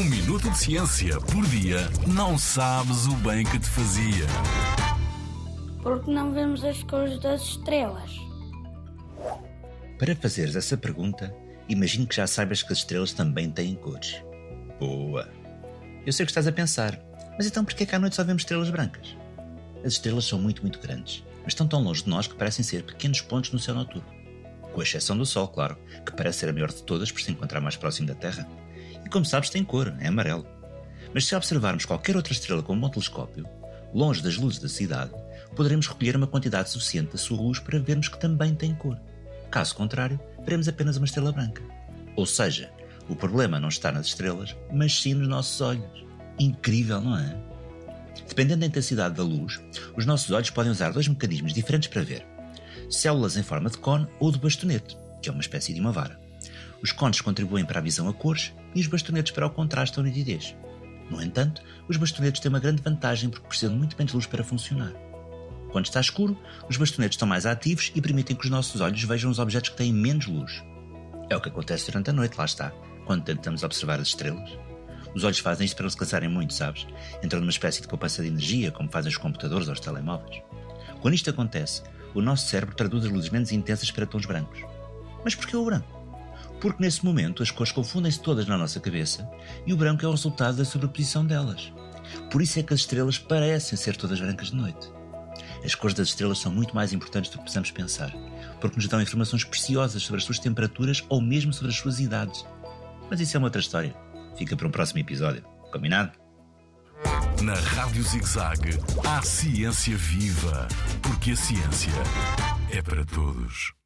Um minuto de ciência por dia não sabes o bem que te fazia. Porque não vemos as cores das estrelas? Para fazeres essa pergunta, imagino que já saibas que as estrelas também têm cores. Boa! Eu sei o que estás a pensar, mas então porquê que à noite só vemos estrelas brancas? As estrelas são muito, muito grandes, mas estão tão longe de nós que parecem ser pequenos pontos no céu noturno. Com exceção do Sol, claro, que parece ser a maior de todas por se encontrar mais próximo da Terra. E como sabes, tem cor, é amarelo. Mas se observarmos qualquer outra estrela com um bom telescópio, longe das luzes da cidade, poderemos recolher uma quantidade suficiente da sua luz para vermos que também tem cor. Caso contrário, veremos apenas uma estrela branca. Ou seja, o problema não está nas estrelas, mas sim nos nossos olhos. Incrível, não é? Dependendo da intensidade da luz, os nossos olhos podem usar dois mecanismos diferentes para ver: células em forma de cone ou de bastonete, que é uma espécie de uma vara. Os cones contribuem para a visão a cores e os bastonetes para o contraste ou nitidez. No entanto, os bastonetes têm uma grande vantagem porque precisam muito menos luz para funcionar. Quando está escuro, os bastonetes estão mais ativos e permitem que os nossos olhos vejam os objetos que têm menos luz. É o que acontece durante a noite, lá está, quando tentamos observar as estrelas. Os olhos fazem isto para não se cansarem muito, sabes? Entram numa espécie de poupança de energia, como fazem os computadores ou os telemóveis. Quando isto acontece, o nosso cérebro traduz as luzes menos intensas para tons brancos. Mas porquê o branco? Porque nesse momento as cores confundem-se todas na nossa cabeça e o branco é o resultado da sobreposição delas. Por isso é que as estrelas parecem ser todas brancas de noite. As cores das estrelas são muito mais importantes do que possamos pensar, porque nos dão informações preciosas sobre as suas temperaturas ou mesmo sobre as suas idades. Mas isso é uma outra história. Fica para um próximo episódio. Combinado? Na Rádio ZigZag, há ciência viva, porque a ciência é para todos.